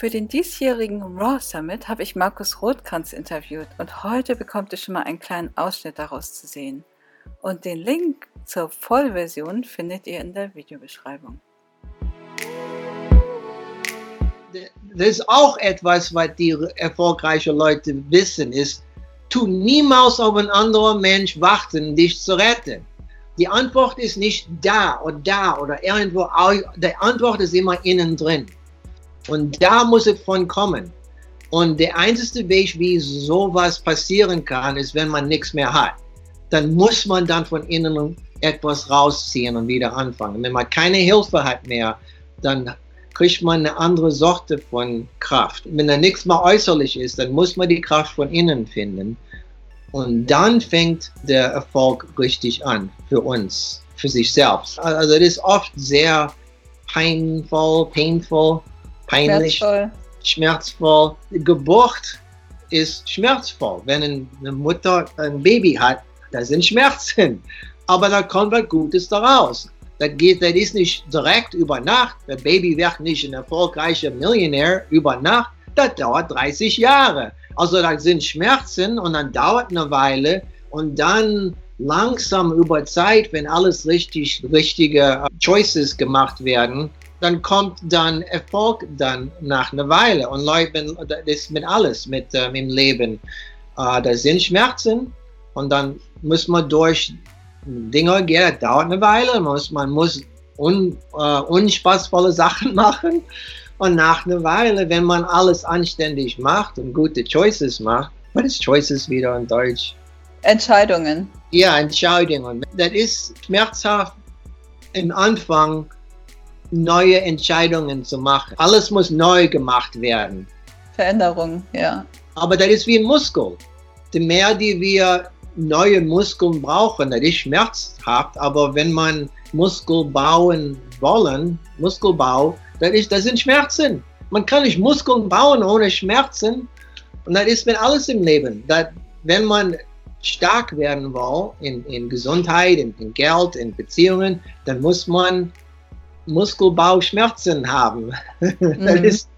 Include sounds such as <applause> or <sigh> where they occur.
Für den diesjährigen Raw Summit habe ich Markus Rothkranz interviewt und heute bekommt ihr schon mal einen kleinen Ausschnitt daraus zu sehen. Und den Link zur Vollversion findet ihr in der Videobeschreibung. Das ist auch etwas, was die erfolgreichen Leute wissen, ist, tu niemals auf einen anderen Mensch warten, dich zu retten. Die Antwort ist nicht da oder da oder irgendwo. Die Antwort ist immer innen drin. Und da muss es von kommen. Und der einzige Weg, wie sowas passieren kann, ist, wenn man nichts mehr hat. Dann muss man dann von innen etwas rausziehen und wieder anfangen. Wenn man keine Hilfe hat mehr, dann kriegt man eine andere Sorte von Kraft. Wenn da nichts mehr äußerlich ist, dann muss man die Kraft von innen finden. Und dann fängt der Erfolg richtig an für uns, für sich selbst. Also das ist oft sehr painful, painful, peinlich, schmerzvoll. schmerzvoll. Die Geburt ist schmerzvoll. Wenn eine Mutter ein Baby hat, da sind Schmerzen. Aber da kommt was Gutes daraus. Das geht, das ist nicht direkt über Nacht. Das Baby wird nicht ein erfolgreicher Millionär über Nacht. Das dauert 30 Jahre. Also da sind Schmerzen und dann dauert eine Weile und dann langsam über Zeit, wenn alles richtig, richtige Choices gemacht werden, dann kommt dann Erfolg dann nach einer Weile. Und Leute, das ist mit alles, mit ähm, im Leben. Äh, da sind Schmerzen und dann muss man durch Dinge gehen, das dauert eine Weile. Man muss, man muss un, äh, unspaßvolle Sachen <laughs> machen. Und nach einer Weile, wenn man alles anständig macht und gute Choices macht, was ist Choices wieder in Deutsch? Entscheidungen. Ja, Entscheidungen. Das ist schmerzhaft im Anfang, neue Entscheidungen zu machen. Alles muss neu gemacht werden. Veränderung, ja. Aber das ist wie ein Muskel. Je mehr die wir neue Muskeln brauchen, das ist schmerzhaft, aber wenn man Muskel bauen wollen, Muskelbau, das, ist, das sind Schmerzen. Man kann nicht Muskeln bauen ohne Schmerzen. Und das ist mit alles im Leben. Das, wenn man stark werden will in, in Gesundheit, in, in Geld, in Beziehungen, dann muss man Muskelbauschmerzen haben. <laughs> Mhm. das ist